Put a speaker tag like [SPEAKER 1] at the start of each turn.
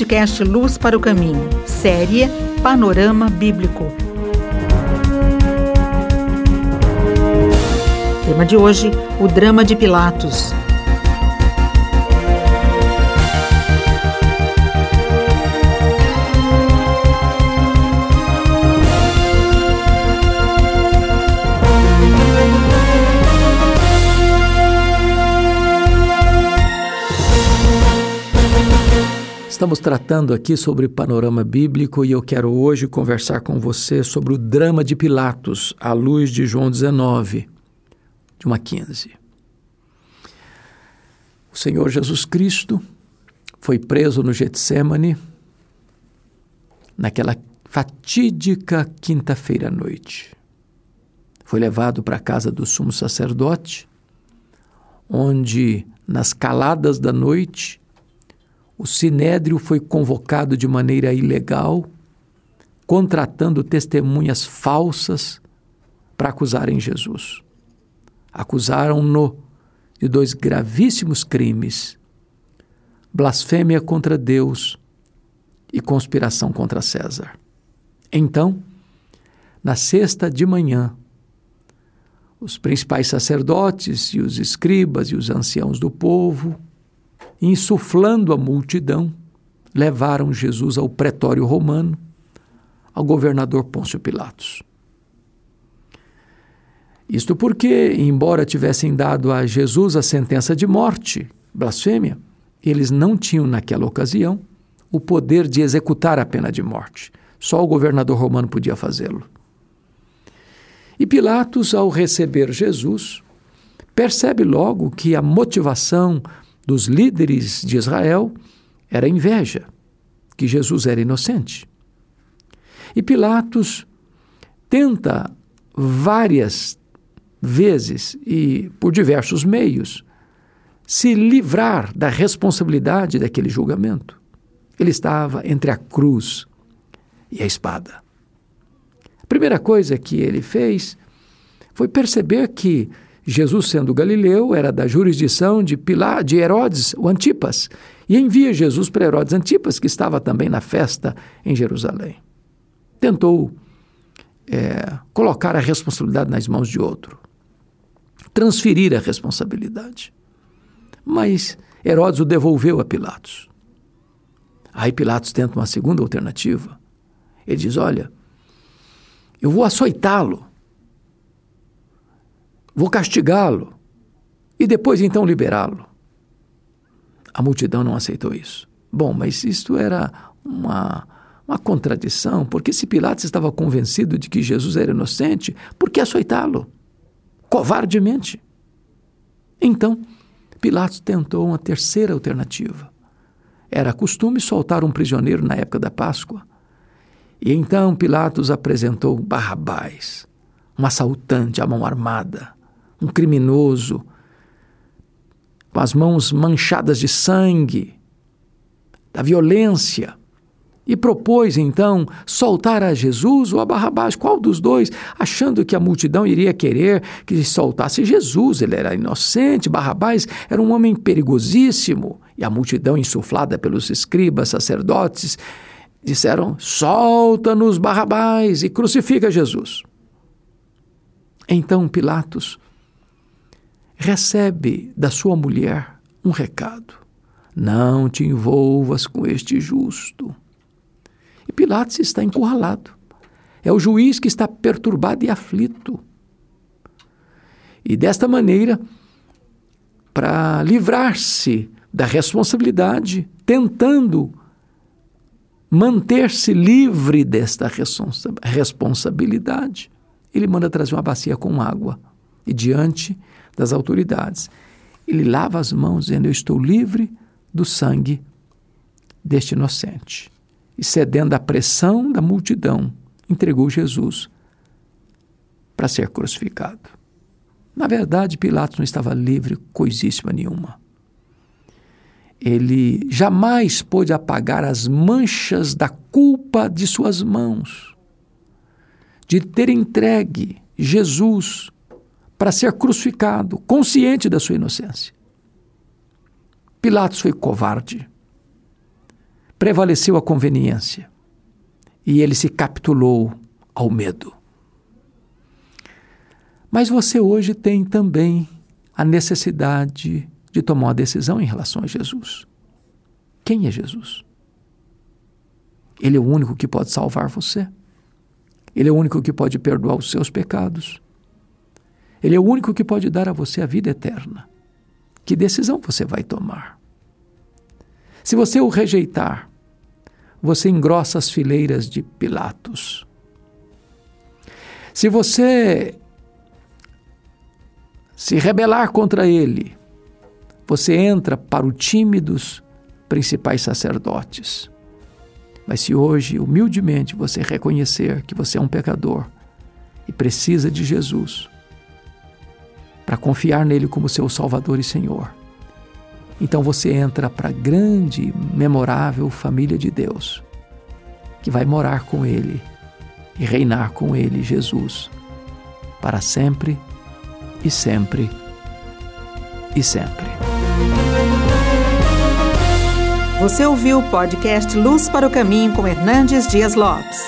[SPEAKER 1] podcast Luz para o Caminho, série Panorama Bíblico. Tema de hoje: o drama de Pilatos.
[SPEAKER 2] Estamos tratando aqui sobre panorama bíblico e eu quero hoje conversar com você sobre o drama de Pilatos, à luz de João 19, de uma 15. O Senhor Jesus Cristo foi preso no Getsemane naquela fatídica quinta-feira à noite. Foi levado para a casa do sumo sacerdote, onde, nas caladas da noite, o sinédrio foi convocado de maneira ilegal, contratando testemunhas falsas para acusarem Jesus. Acusaram-no de dois gravíssimos crimes: blasfêmia contra Deus e conspiração contra César. Então, na sexta de manhã, os principais sacerdotes e os escribas e os anciãos do povo insuflando a multidão, levaram Jesus ao pretório romano, ao governador Pôncio Pilatos. Isto porque, embora tivessem dado a Jesus a sentença de morte, blasfêmia, eles não tinham naquela ocasião o poder de executar a pena de morte. Só o governador romano podia fazê-lo. E Pilatos, ao receber Jesus, percebe logo que a motivação dos líderes de Israel era inveja, que Jesus era inocente. E Pilatos tenta várias vezes e por diversos meios se livrar da responsabilidade daquele julgamento. Ele estava entre a cruz e a espada. A primeira coisa que ele fez foi perceber que Jesus, sendo galileu, era da jurisdição de Pilar, de Herodes, o Antipas, e envia Jesus para Herodes Antipas, que estava também na festa em Jerusalém. Tentou é, colocar a responsabilidade nas mãos de outro, transferir a responsabilidade. Mas Herodes o devolveu a Pilatos. Aí Pilatos tenta uma segunda alternativa. Ele diz: Olha, eu vou açoitá-lo vou castigá-lo e depois então liberá-lo. A multidão não aceitou isso. Bom, mas isto era uma, uma contradição, porque se Pilatos estava convencido de que Jesus era inocente, por que açoitá-lo? Covardemente. Então, Pilatos tentou uma terceira alternativa. Era costume soltar um prisioneiro na época da Páscoa. E então Pilatos apresentou Barrabás, um assaltante à mão armada, um criminoso, com as mãos manchadas de sangue, da violência, e propôs então soltar a Jesus ou a Barrabás, qual dos dois, achando que a multidão iria querer que soltasse Jesus, ele era inocente, Barrabás era um homem perigosíssimo, e a multidão, insuflada pelos escribas, sacerdotes, disseram: solta-nos Barrabás e crucifica Jesus. Então Pilatos recebe da sua mulher um recado: Não te envolvas com este justo. E Pilatos está encurralado. É o juiz que está perturbado e aflito. E desta maneira, para livrar-se da responsabilidade, tentando manter-se livre desta responsa responsabilidade, ele manda trazer uma bacia com água. E diante das autoridades. Ele lava as mãos, dizendo: Eu estou livre do sangue deste inocente. E cedendo à pressão da multidão, entregou Jesus para ser crucificado. Na verdade, Pilatos não estava livre coisíssima nenhuma. Ele jamais pôde apagar as manchas da culpa de suas mãos, de ter entregue Jesus para ser crucificado, consciente da sua inocência. Pilatos foi covarde. prevaleceu a conveniência e ele se capitulou ao medo. Mas você hoje tem também a necessidade de tomar uma decisão em relação a Jesus. Quem é Jesus? Ele é o único que pode salvar você. Ele é o único que pode perdoar os seus pecados. Ele é o único que pode dar a você a vida eterna. Que decisão você vai tomar? Se você o rejeitar, você engrossa as fileiras de Pilatos. Se você se rebelar contra ele, você entra para o time dos principais sacerdotes. Mas se hoje, humildemente, você reconhecer que você é um pecador e precisa de Jesus, para confiar nele como seu Salvador e Senhor, então você entra para a grande, memorável família de Deus, que vai morar com ele e reinar com ele, Jesus, para sempre e sempre e sempre.
[SPEAKER 1] Você ouviu o podcast Luz para o Caminho com Hernandes Dias Lopes.